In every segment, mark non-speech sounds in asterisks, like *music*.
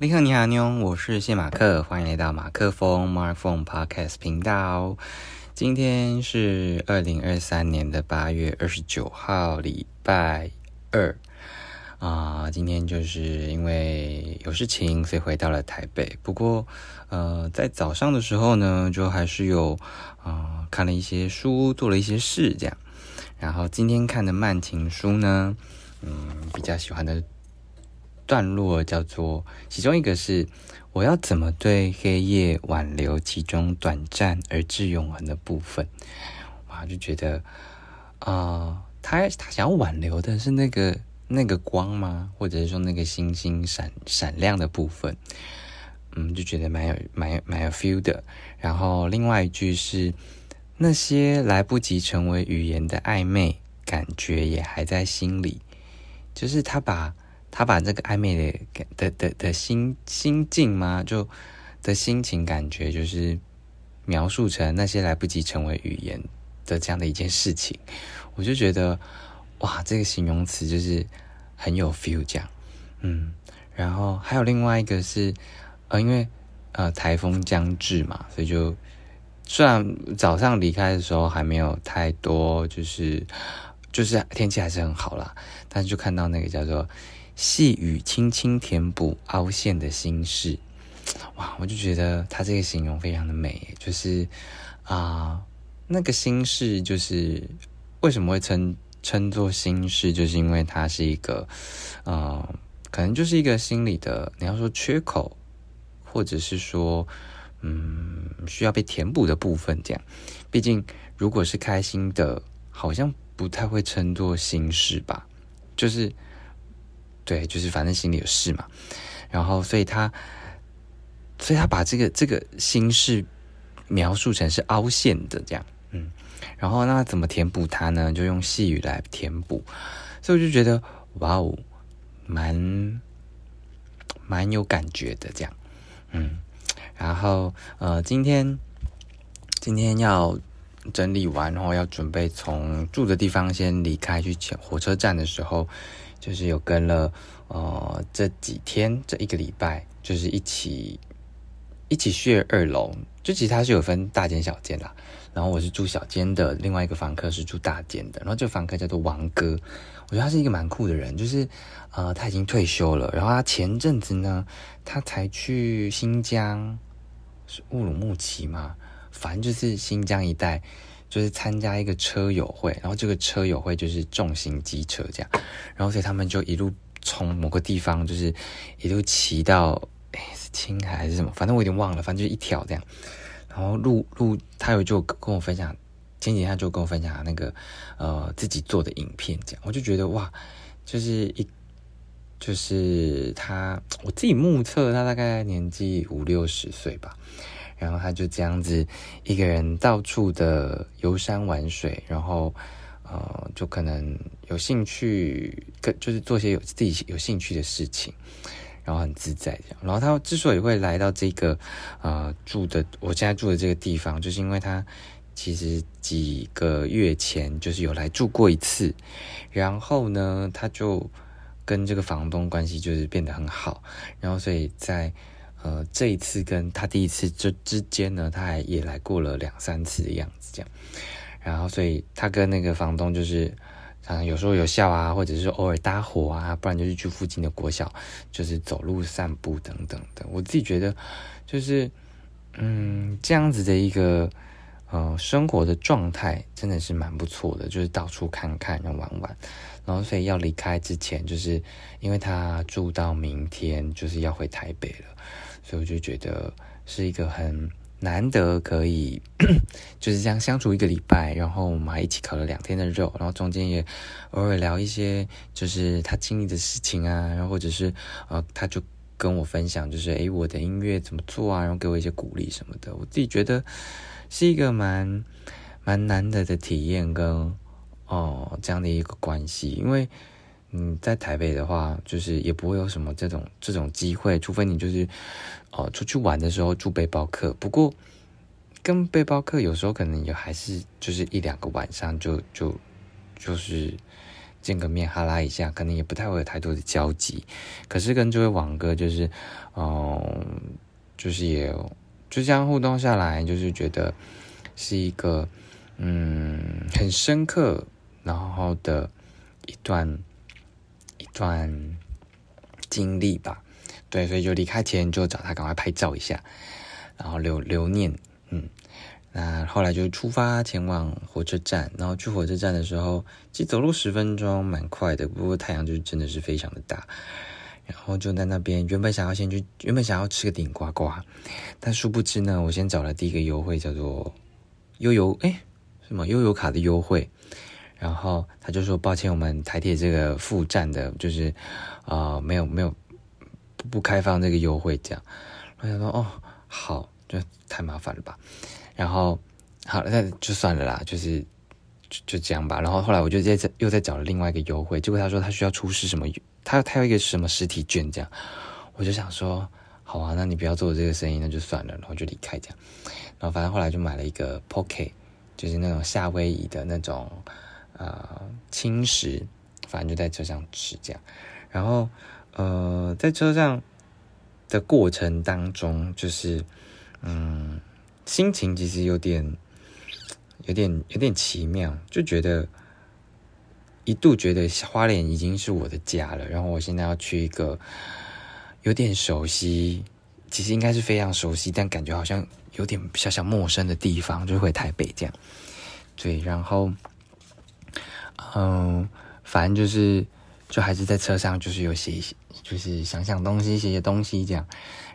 你好，你好，妞，我是谢马克，欢迎来到马克风 Mark Phone Podcast 频道。今天是二零二三年的八月二十九号，礼拜二啊。今天就是因为有事情，所以回到了台北。不过，呃，在早上的时候呢，就还是有啊看了一些书，做了一些事，这样。然后今天看的慢情书呢，嗯，比较喜欢的。段落叫做其中一个是我要怎么对黑夜挽留其中短暂而至永恒的部分，哇，就觉得啊，他他想要挽留的是那个那个光吗？或者是说那个星星闪闪亮的部分？嗯，就觉得蛮有蛮有蛮有 feel 的。然后另外一句是那些来不及成为语言的暧昧感觉也还在心里，就是他把。他把这个暧昧的的的的心心境吗？就的心情感觉，就是描述成那些来不及成为语言的这样的一件事情，我就觉得哇，这个形容词就是很有 feel 这样，嗯，然后还有另外一个是呃，因为呃台风将至嘛，所以就虽然早上离开的时候还没有太多，就是就是天气还是很好啦，但是就看到那个叫做。细雨轻轻填补凹陷的心事，哇！我就觉得他这个形容非常的美，就是啊，那个心事就是为什么会称称作心事，就是因为它是一个，呃，可能就是一个心理的，你要说缺口，或者是说，嗯，需要被填补的部分，这样。毕竟如果是开心的，好像不太会称作心事吧，就是。对，就是反正心里有事嘛，然后所以他，所以他把这个这个心事描述成是凹陷的这样，嗯，然后那怎么填补它呢？就用细语来填补，所以我就觉得哇哦，蛮蛮有感觉的这样，嗯，然后呃，今天今天要整理完，然后要准备从住的地方先离开去前火车站的时候。就是有跟了，呃，这几天这一个礼拜，就是一起一起去二楼，就其实它是有分大间小间啦。然后我是住小间的，另外一个房客是住大间的。然后这个房客叫做王哥，我觉得他是一个蛮酷的人，就是呃他已经退休了，然后他前阵子呢，他才去新疆是乌鲁木齐嘛，反正就是新疆一带。就是参加一个车友会，然后这个车友会就是重型机车这样，然后所以他们就一路从某个地方就是一路骑到哎是青海还是什么，反正我有点忘了，反正就一条这样。然后路路他有就跟我分享，前几天他就跟我分享那个呃自己做的影片这样，我就觉得哇，就是一就是他我自己目测他大概年纪五六十岁吧。然后他就这样子一个人到处的游山玩水，然后呃，就可能有兴趣，跟就是做些有自己有兴趣的事情，然后很自在这样。然后他之所以会来到这个呃住的我现在住的这个地方，就是因为他其实几个月前就是有来住过一次，然后呢，他就跟这个房东关系就是变得很好，然后所以在。呃，这一次跟他第一次这之间呢，他还也来过了两三次的样子，这样。然后，所以他跟那个房东就是，啊，有时候有笑啊，或者是偶尔搭伙啊，不然就是去附近的国小，就是走路散步等等的。我自己觉得，就是，嗯，这样子的一个呃生活的状态，真的是蛮不错的，就是到处看看，然后玩玩。然后，所以要离开之前，就是因为他住到明天，就是要回台北了。所以我就觉得是一个很难得可以 *coughs* 就是这样相处一个礼拜，然后我们还一起烤了两天的肉，然后中间也偶尔聊一些就是他经历的事情啊，然后或者是呃他就跟我分享就是诶我的音乐怎么做啊，然后给我一些鼓励什么的，我自己觉得是一个蛮蛮难得的体验跟哦这样的一个关系，因为。嗯，在台北的话，就是也不会有什么这种这种机会，除非你就是，哦，出去玩的时候住背包客。不过，跟背包客有时候可能也还是就是一两个晚上就就就是见个面哈拉一下，可能也不太会有太多的交集。可是跟这位网哥就是，嗯，就是也就这样互动下来，就是觉得是一个嗯很深刻，然后的一段算经历吧。对，所以就离开前就找他赶快拍照一下，然后留留念，嗯。那后来就出发前往火车站，然后去火车站的时候，其实走路十分钟，蛮快的。不过太阳就真的是非常的大，然后就在那边，原本想要先去，原本想要吃个顶呱呱，但殊不知呢，我先找了第一个优惠，叫做悠游，哎，什么悠游卡的优惠，然后他就说抱歉，我们台铁这个副站的，就是啊，没有没有不不开放这个优惠，这样，我想说哦，好，就太麻烦了吧。然后，好了，那就算了啦，就是就就这样吧。然后后来我就再又再找了另外一个优惠，结果他说他需要出示什么，他他有一个什么实体券这样，我就想说，好啊，那你不要做这个生意，那就算了，然后就离开这样。然后反正后来就买了一个 Pocket，就是那种夏威夷的那种呃轻食，反正就在车上吃这样。然后呃，在车上的过程当中，就是嗯。心情其实有点、有点、有点奇妙，就觉得一度觉得花莲已经是我的家了，然后我现在要去一个有点熟悉，其实应该是非常熟悉，但感觉好像有点小小陌生的地方，就回台北这样。对，然后，嗯，反正就是，就还是在车上，就是有写一些，就是想想东西，写写东西这样。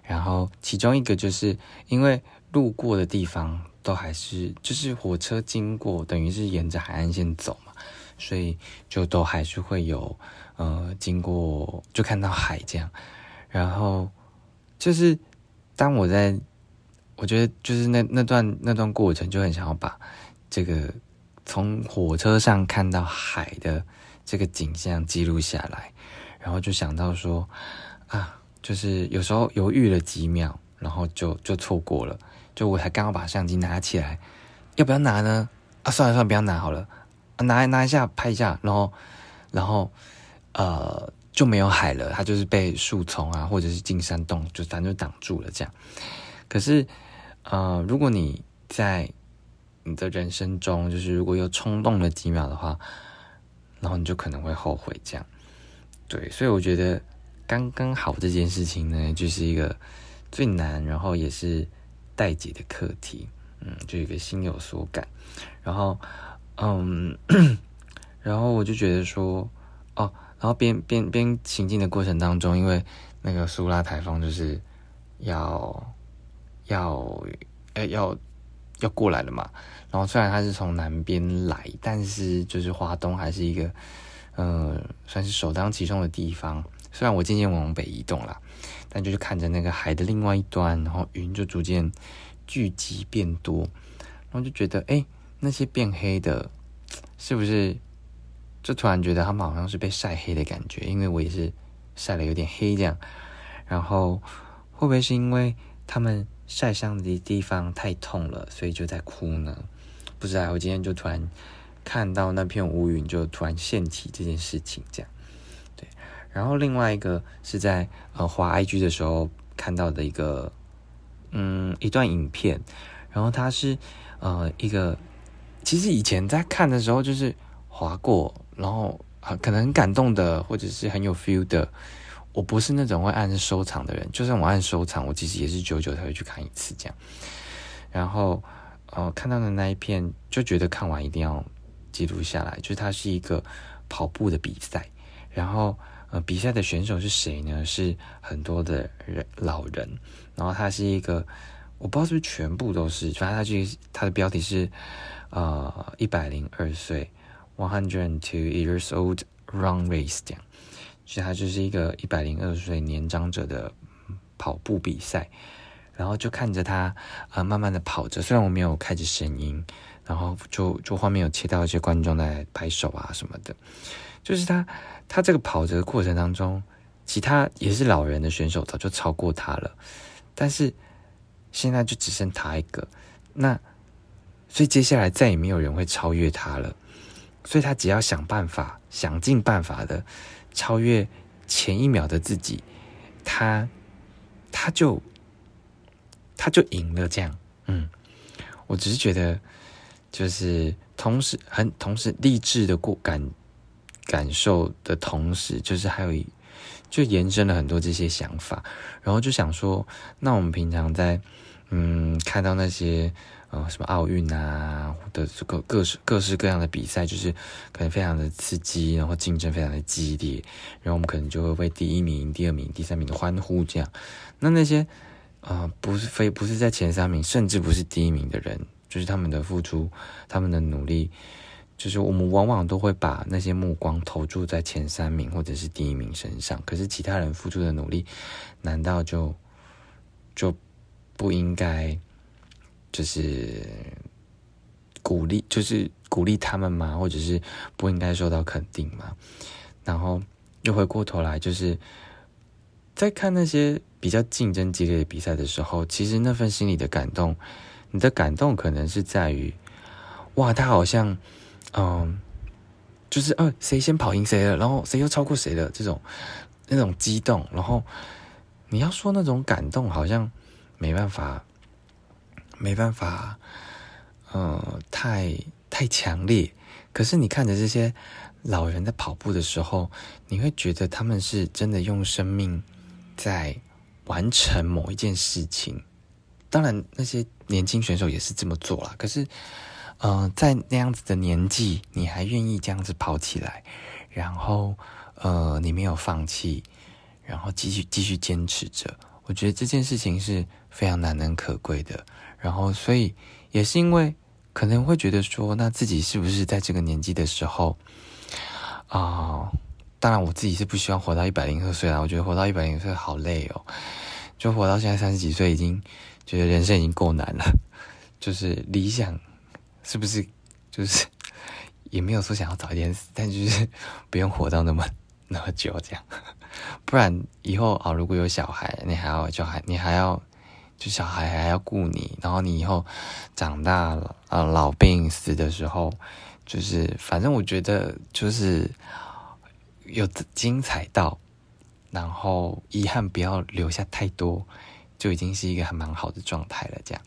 然后其中一个就是因为。路过的地方都还是就是火车经过，等于是沿着海岸线走嘛，所以就都还是会有呃经过，就看到海这样。然后就是当我在，我觉得就是那那段那段过程就很想要把这个从火车上看到海的这个景象记录下来，然后就想到说啊，就是有时候犹豫了几秒，然后就就错过了。就我才刚好把相机拿起来，要不要拿呢？啊，算了算了，不要拿好了。拿拿一下拍一下，然后，然后，呃，就没有海了。它就是被树丛啊，或者是进山洞，就反正就挡住了这样。可是，呃，如果你在你的人生中，就是如果有冲动了几秒的话，然后你就可能会后悔这样。对，所以我觉得刚刚好这件事情呢，就是一个最难，然后也是。待解的课题，嗯，就一个心有所感，然后，嗯，*coughs* 然后我就觉得说，哦，然后边边边行进的过程当中，因为那个苏拉台风就是要要哎要要过来了嘛，然后虽然它是从南边来，但是就是华东还是一个，嗯，算是首当其冲的地方。虽然我渐渐往北移动了。但就是看着那个海的另外一端，然后云就逐渐聚集变多，然后就觉得，哎，那些变黑的，是不是？就突然觉得他们好像是被晒黑的感觉，因为我也是晒了有点黑这样。然后会不会是因为他们晒伤的地方太痛了，所以就在哭呢？不知道。我今天就突然看到那片乌云，就突然现起这件事情这样。对然后另外一个是在呃滑 IG 的时候看到的一个嗯一段影片，然后它是呃一个其实以前在看的时候就是滑过，然后很可能很感动的或者是很有 feel 的，我不是那种会按收藏的人，就算我按收藏，我其实也是久久才会去看一次这样。然后呃看到的那一片就觉得看完一定要记录下来，就是它是一个跑步的比赛，然后。呃，比赛的选手是谁呢？是很多的人老人，然后他是一个，我不知道是不是全部都是，反正他这个他的标题是呃一百零二岁，one hundred and two years old run race 这样，所以他就是一个一百零二岁年长者的跑步比赛，然后就看着他呃慢慢的跑着，虽然我没有开着声音，然后就就画面有切到一些观众在拍手啊什么的。就是他，他这个跑着的过程当中，其他也是老人的选手早就超过他了，但是现在就只剩他一个，那所以接下来再也没有人会超越他了。所以他只要想办法，想尽办法的超越前一秒的自己，他他就他就赢了。这样，嗯，我只是觉得，就是同时很同时励志的过感感受的同时，就是还有一就延伸了很多这些想法，然后就想说，那我们平常在嗯看到那些。呃，什么奥运啊的这个各式各式各样的比赛，就是可能非常的刺激，然后竞争非常的激烈，然后我们可能就会为第一名、第二名、第三名的欢呼这样。那那些啊，不是非不是在前三名，甚至不是第一名的人，就是他们的付出、他们的努力，就是我们往往都会把那些目光投注在前三名或者是第一名身上。可是其他人付出的努力，难道就就不应该？就是鼓励，就是鼓励他们吗？或者是不应该受到肯定吗？然后又回过头来，就是在看那些比较竞争激烈的比赛的时候，其实那份心里的感动，你的感动可能是在于，哇，他好像，嗯，就是呃，谁先跑赢谁了，然后谁又超过谁了，这种那种激动，然后你要说那种感动，好像没办法。没办法，呃，太太强烈。可是你看着这些老人在跑步的时候，你会觉得他们是真的用生命在完成某一件事情。当然，那些年轻选手也是这么做了。可是，呃，在那样子的年纪，你还愿意这样子跑起来，然后，呃，你没有放弃，然后继续继续坚持着。我觉得这件事情是非常难能可贵的。然后，所以也是因为可能会觉得说，那自己是不是在这个年纪的时候啊？当然，我自己是不希望活到一百零二岁啦。我觉得活到一百零岁好累哦，就活到现在三十几岁，已经觉得人生已经够难了。就是理想是不是就是 *laughs* 也没有说想要早一点死，但就是 *laughs* 不用活到那么那么久这样。*laughs* 不然以后啊，如果有小孩，你还要就还你还要。就小孩还要顾你，然后你以后长大了啊，老病死的时候，就是反正我觉得就是有精彩到，然后遗憾不要留下太多，就已经是一个还蛮好的状态了。这样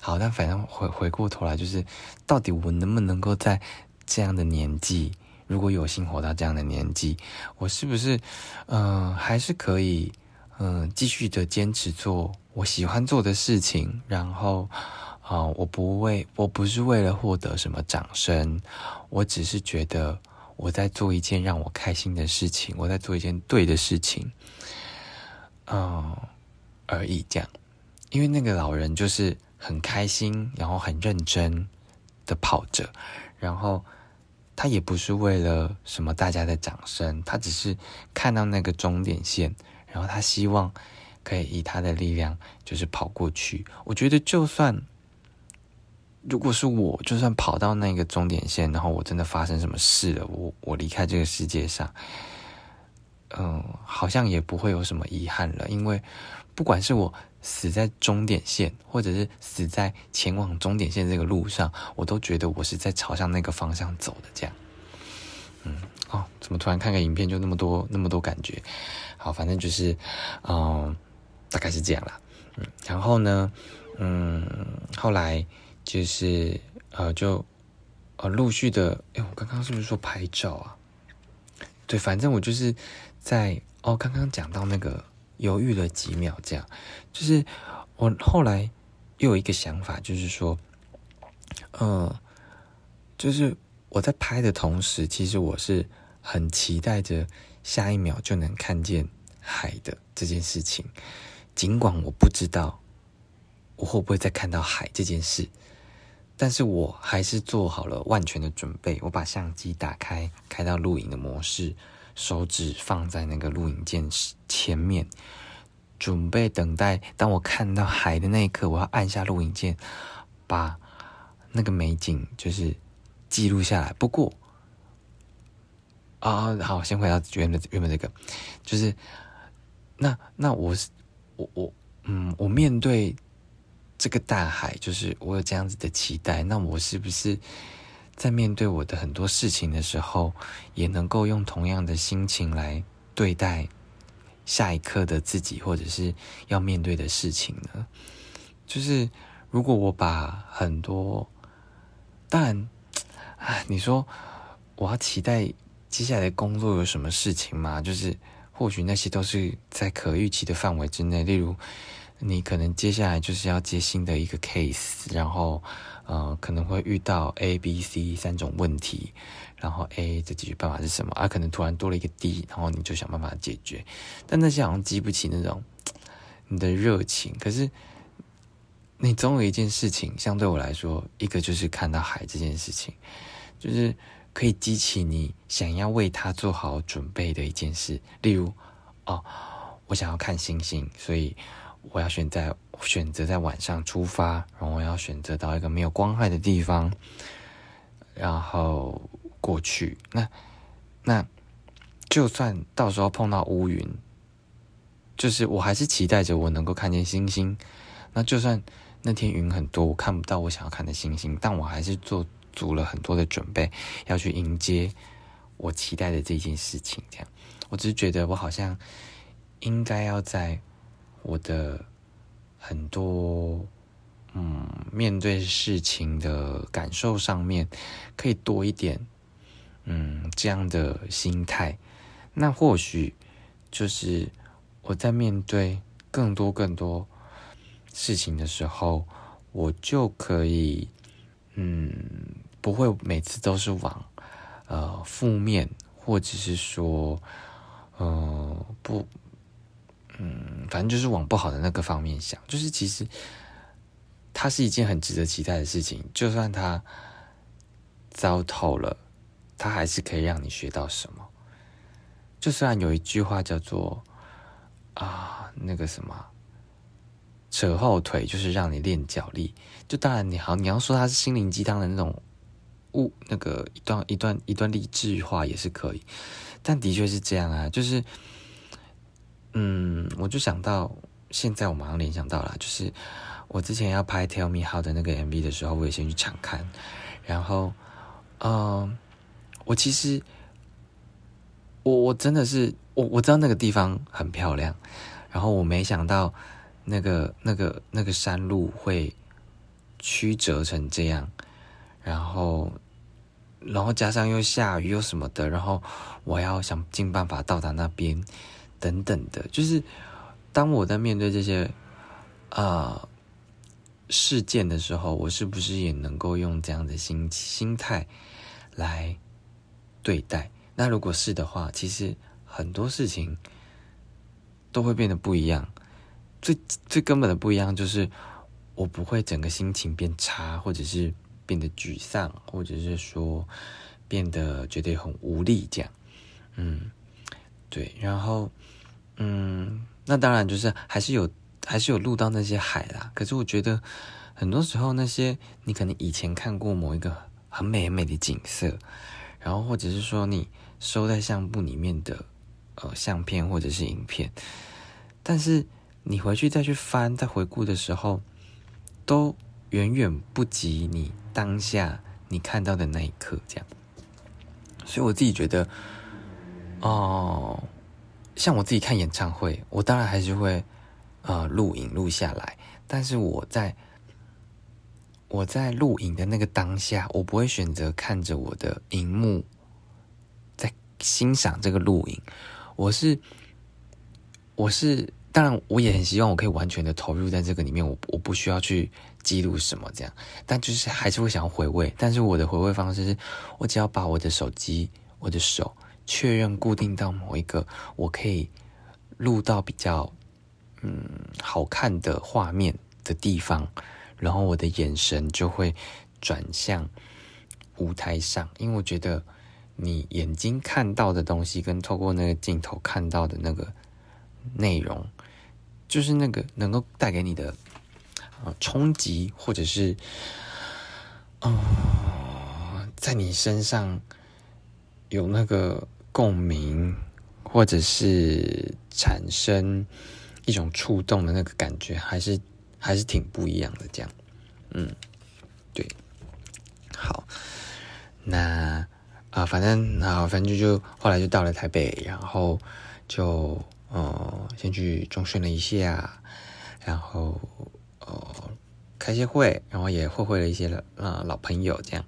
好，但反正回回过头来，就是到底我能不能够在这样的年纪，如果有幸活到这样的年纪，我是不是嗯还是可以嗯继续的坚持做。我喜欢做的事情，然后，啊，我不为，我不是为了获得什么掌声，我只是觉得我在做一件让我开心的事情，我在做一件对的事情，嗯，而已。这样，因为那个老人就是很开心，然后很认真的跑着，然后他也不是为了什么大家的掌声，他只是看到那个终点线，然后他希望。可以以他的力量，就是跑过去。我觉得，就算如果是我，就算跑到那个终点线，然后我真的发生什么事了，我我离开这个世界上，嗯，好像也不会有什么遗憾了。因为不管是我死在终点线，或者是死在前往终点线这个路上，我都觉得我是在朝向那个方向走的。这样，嗯，哦，怎么突然看个影片就那么多那么多感觉？好，反正就是，嗯。大概是这样啦，嗯，然后呢，嗯，后来就是呃，就呃，陆续的，哎，我刚刚是不是说拍照啊？对，反正我就是在哦，刚刚讲到那个犹豫了几秒，这样，就是我后来又有一个想法，就是说，嗯，就是我在拍的同时，其实我是很期待着下一秒就能看见海的这件事情。尽管我不知道我会不会再看到海这件事，但是我还是做好了万全的准备。我把相机打开，开到录影的模式，手指放在那个录影键前面，准备等待。当我看到海的那一刻，我要按下录影键，把那个美景就是记录下来。不过，啊，好，先回到原本原本这个，就是那那我是。我我嗯，我面对这个大海，就是我有这样子的期待，那我是不是在面对我的很多事情的时候，也能够用同样的心情来对待下一刻的自己，或者是要面对的事情呢？就是如果我把很多，当然，啊，你说我要期待接下来工作有什么事情吗？就是或许那些都是在可预期的范围之内，例如。你可能接下来就是要接新的一个 case，然后，呃，可能会遇到 A、B、C 三种问题，然后 A 的解决办法是什么？啊，可能突然多了一个 D，然后你就想办法解决。但那些好像激不起那种你的热情。可是，你总有一件事情，相对我来说，一个就是看到海这件事情，就是可以激起你想要为他做好准备的一件事。例如，哦，我想要看星星，所以。我要选在选择在晚上出发，然后我要选择到一个没有光害的地方，然后过去。那那就算到时候碰到乌云，就是我还是期待着我能够看见星星。那就算那天云很多，我看不到我想要看的星星，但我还是做足了很多的准备，要去迎接我期待的这件事情。这样，我只是觉得我好像应该要在。我的很多嗯，面对事情的感受上面，可以多一点嗯这样的心态。那或许就是我在面对更多更多事情的时候，我就可以嗯不会每次都是往呃负面，或者是说呃不。嗯，反正就是往不好的那个方面想，就是其实它是一件很值得期待的事情，就算它糟透了，它还是可以让你学到什么。就算有一句话叫做啊，那个什么扯后腿，就是让你练脚力。就当然你好，你要说它是心灵鸡汤的那种物，那个一段一段一段励志话也是可以，但的确是这样啊，就是。嗯，我就想到，现在我马上联想到了，就是我之前要拍《Tell Me How》的那个 MV 的时候，我也先去场看，然后，嗯，我其实，我我真的是，我我知道那个地方很漂亮，然后我没想到那个那个那个山路会曲折成这样，然后，然后加上又下雨又什么的，然后我要想尽办法到达那边。等等的，就是当我在面对这些啊事件的时候，我是不是也能够用这样的心心态来对待？那如果是的话，其实很多事情都会变得不一样。最最根本的不一样，就是我不会整个心情变差，或者是变得沮丧，或者是说变得觉得很无力这样。嗯，对，然后。嗯，那当然就是还是有还是有录到那些海啦。可是我觉得很多时候那些你可能以前看过某一个很美很美的景色，然后或者是说你收在相簿里面的呃相片或者是影片，但是你回去再去翻再回顾的时候，都远远不及你当下你看到的那一刻这样。所以我自己觉得，哦。像我自己看演唱会，我当然还是会，呃，录影录下来。但是我在我在录影的那个当下，我不会选择看着我的荧幕在欣赏这个录影。我是我是，当然我也很希望我可以完全的投入在这个里面。我我不需要去记录什么这样，但就是还是会想要回味。但是我的回味方式是，我只要把我的手机，我的手。确认固定到某一个我可以录到比较嗯好看的画面的地方，然后我的眼神就会转向舞台上，因为我觉得你眼睛看到的东西跟透过那个镜头看到的那个内容，就是那个能够带给你的啊冲击，或者是啊在你身上有那个。共鸣，或者是产生一种触动的那个感觉，还是还是挺不一样的。这样，嗯，对，好。那啊，反正啊，反正就就后来就到了台北，然后就呃先去中训了一下，然后呃开些会，然后也会会了一些呃老朋友这样，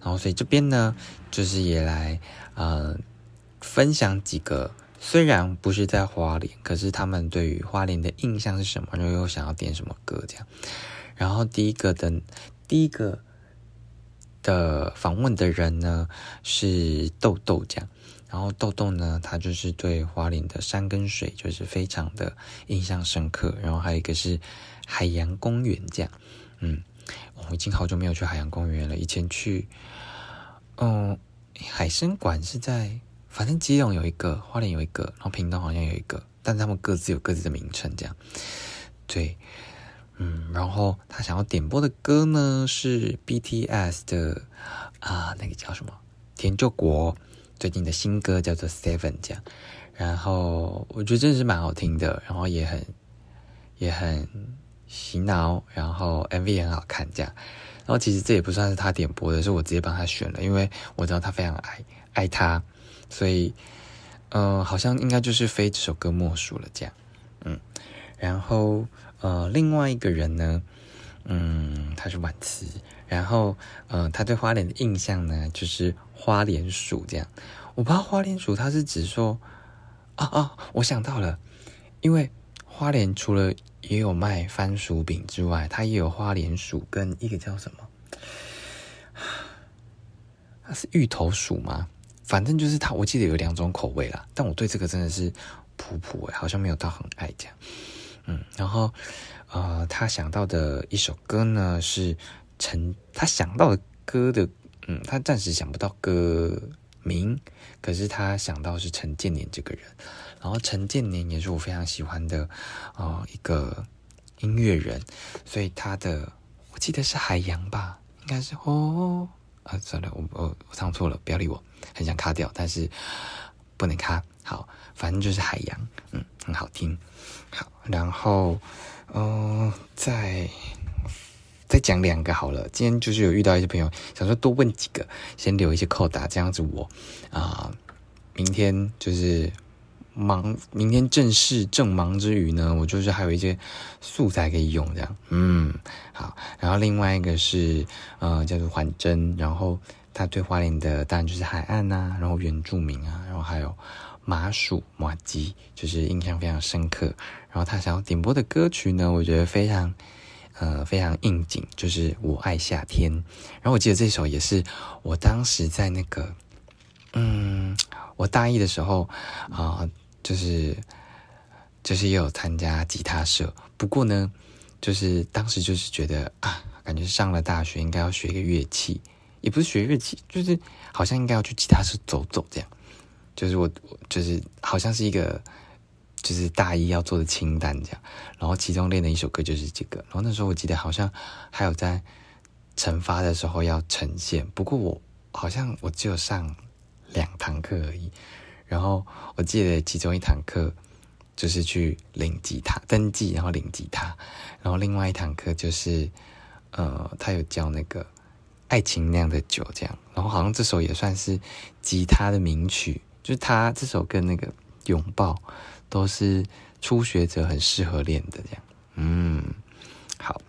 然后所以这边呢就是也来呃分享几个。虽然不是在花莲，可是他们对于花莲的印象是什么？然后又想要点什么歌这样？然后第一个的，第一个的访问的人呢是豆豆这样。然后豆豆呢，他就是对花莲的山跟水就是非常的印象深刻。然后还有一个是海洋公园这样。嗯，我已经好久没有去海洋公园了。以前去，嗯，海参馆是在。反正基隆有一个，花莲有一个，然后屏东好像有一个，但他们各自有各自的名称，这样。对，嗯，然后他想要点播的歌呢是 BTS 的啊，那个叫什么？田救国最近的新歌叫做 Seven，这样。然后我觉得真的是蛮好听的，然后也很也很洗脑，然后 MV 也很好看，这样。然后其实这也不算是他点播的，是我直接帮他选了，因为我知道他非常爱爱他。所以，呃，好像应该就是非这首歌莫属了，这样，嗯，然后，呃，另外一个人呢，嗯，他是晚期，然后，呃，他对花莲的印象呢，就是花莲薯这样，我不知道花莲薯他是指说，啊啊，我想到了，因为花莲除了也有卖番薯饼之外，它也有花莲薯跟一个叫什么，*sighs* 它是芋头薯吗？反正就是它，我记得有两种口味啦，但我对这个真的是普普哎，好像没有到很爱这样。嗯，然后呃，他想到的一首歌呢是陈，他想到的歌的，嗯，他暂时想不到歌名，可是他想到是陈建年这个人，然后陈建年也是我非常喜欢的啊一个音乐人，所以他的我记得是海洋吧，应该是哦。啊，算了，我我我唱错了，不要理我。很想卡掉，但是不能卡。好，反正就是海洋，嗯，很好听。好，然后，嗯，再再讲两个好了。今天就是有遇到一些朋友，想说多问几个，先留一些扣答，这样子我啊，明天就是。忙，明天正式正忙之余呢，我就是还有一些素材可以用，这样，嗯，好。然后另外一个是，呃，叫做环真，然后他对花莲的当然就是海岸呐，然后原住民啊，然后还有麻薯马吉，就是印象非常深刻。然后他想要点播的歌曲呢，我觉得非常，呃，非常应景，就是我爱夏天。然后我记得这首也是我当时在那个，嗯，我大一的时候啊。就是，就是也有参加吉他社，不过呢，就是当时就是觉得啊，感觉上了大学应该要学一个乐器，也不是学乐器，就是好像应该要去吉他社走走这样。就是我，就是好像是一个，就是大一要做的清单这样。然后其中练的一首歌就是这个。然后那时候我记得好像还有在惩罚的时候要呈现，不过我好像我只有上两堂课而已。然后我记得其中一堂课就是去领吉他登记，然后领吉他。然后另外一堂课就是，呃，他有教那个爱情酿的酒这样。然后好像这首也算是吉他的名曲，就是他这首跟那个拥抱都是初学者很适合练的这样。嗯，好。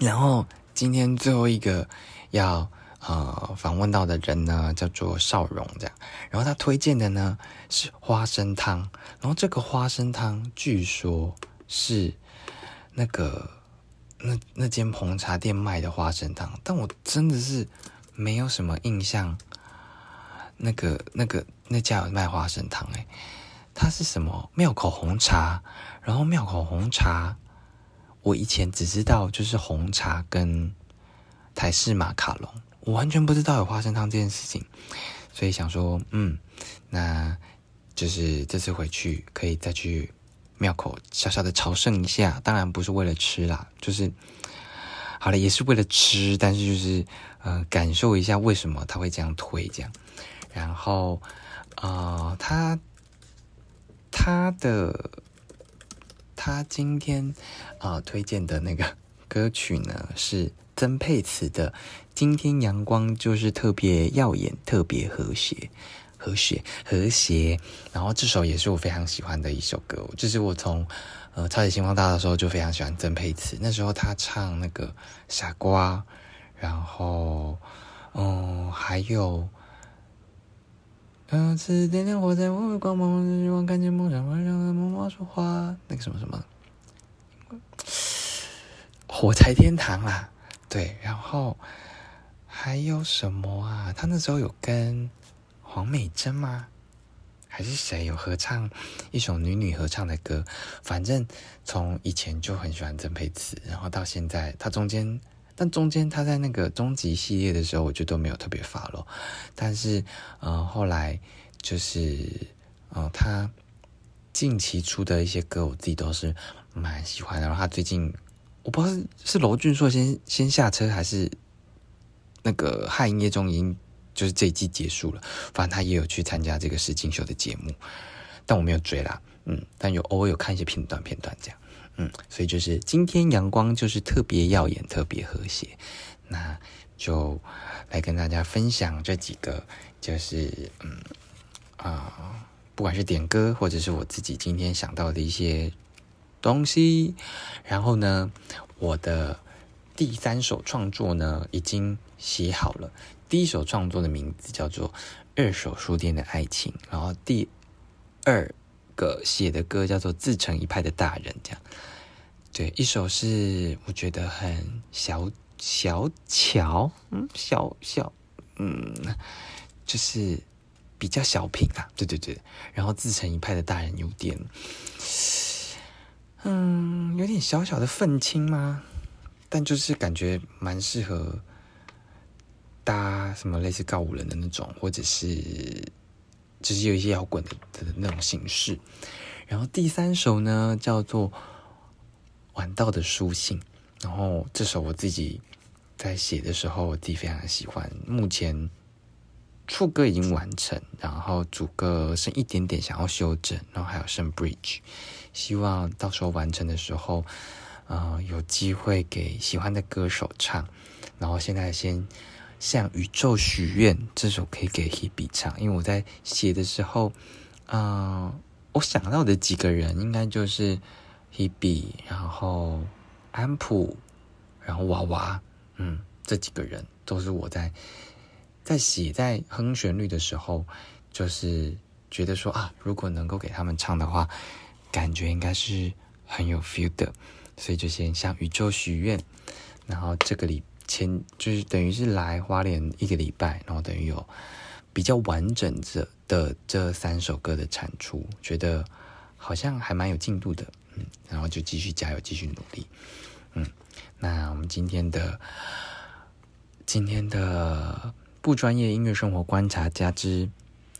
然后今天最后一个要。呃，访问到的人呢叫做邵荣，这样，然后他推荐的呢是花生汤，然后这个花生汤据说是那个那那间红茶店卖的花生汤，但我真的是没有什么印象，那个那个那家有卖花生汤诶，它是什么妙口红茶，然后妙口红茶，我以前只知道就是红茶跟台式马卡龙。我完全不知道有花生汤这件事情，所以想说，嗯，那就是这次回去可以再去庙口小小的朝圣一下。当然不是为了吃啦，就是好了，也是为了吃，但是就是呃，感受一下为什么他会这样推这样。然后啊，他他的他今天啊推荐的那个歌曲呢是曾沛慈的《今天阳光就是特别耀眼，特别和谐》。和谐和谐，然后这首也是我非常喜欢的一首歌。就是我从呃超级星光大道的时候就非常喜欢曾沛慈，那时候他唱那个傻瓜，然后嗯还有嗯，是点点火在我的光芒，希望看见梦想温柔的梦默说话，那个什么什么火柴天堂啊，对，然后还有什么啊？他那时候有跟。黄美珍吗？还是谁有合唱一首女女合唱的歌？反正从以前就很喜欢曾沛慈，然后到现在，他中间，但中间他在那个终极系列的时候，我就都没有特别发了。但是，呃，后来就是，呃，他近期出的一些歌，我自己都是蛮喜欢的。然后他最近，我不知道是是娄俊硕先先下车，还是那个汉夜中音。就是这一季结束了，反正他也有去参加这个实境秀的节目，但我没有追啦，嗯，但有偶尔有看一些片段片段这样，嗯，所以就是今天阳光就是特别耀眼，特别和谐，那就来跟大家分享这几个，就是嗯啊，不管是点歌或者是我自己今天想到的一些东西，然后呢，我的第三首创作呢已经写好了。第一首创作的名字叫做《二手书店的爱情》，然后第二个写的歌叫做《自成一派的大人》。这样，对，一首是我觉得很小小巧，嗯，小小，嗯，就是比较小品啊，对对对。然后《自成一派的大人》有点，嗯，有点小小的愤青吗？但就是感觉蛮适合。搭什么类似告五人的那种，或者是就是有一些摇滚的的那种形式。然后第三首呢叫做《晚到的书信》，然后这首我自己在写的时候，我自己非常喜欢。目前副歌已经完成，然后主歌剩一点点想要修正，然后还有剩 bridge，希望到时候完成的时候，呃，有机会给喜欢的歌手唱。然后现在先。向宇宙许愿这首可以给 Hebe 唱，因为我在写的时候，嗯，我想到的几个人应该就是 Hebe，然后安普，然后娃娃，嗯，这几个人都是我在在写在哼旋律的时候，就是觉得说啊，如果能够给他们唱的话，感觉应该是很有 feel 的，所以就先向宇宙许愿，然后这个礼。前就是等于是来花莲一个礼拜，然后等于有比较完整的的这三首歌的产出，觉得好像还蛮有进度的，然后就继续加油，继续努力，嗯，那我们今天的今天的不专业音乐生活观察家之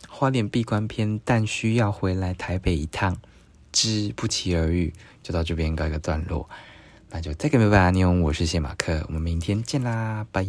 花莲闭关篇，但需要回来台北一趟之不期而遇，就到这边告一个段落。那就再给拜拜，阿妞，我是谢马克，我们明天见啦，拜。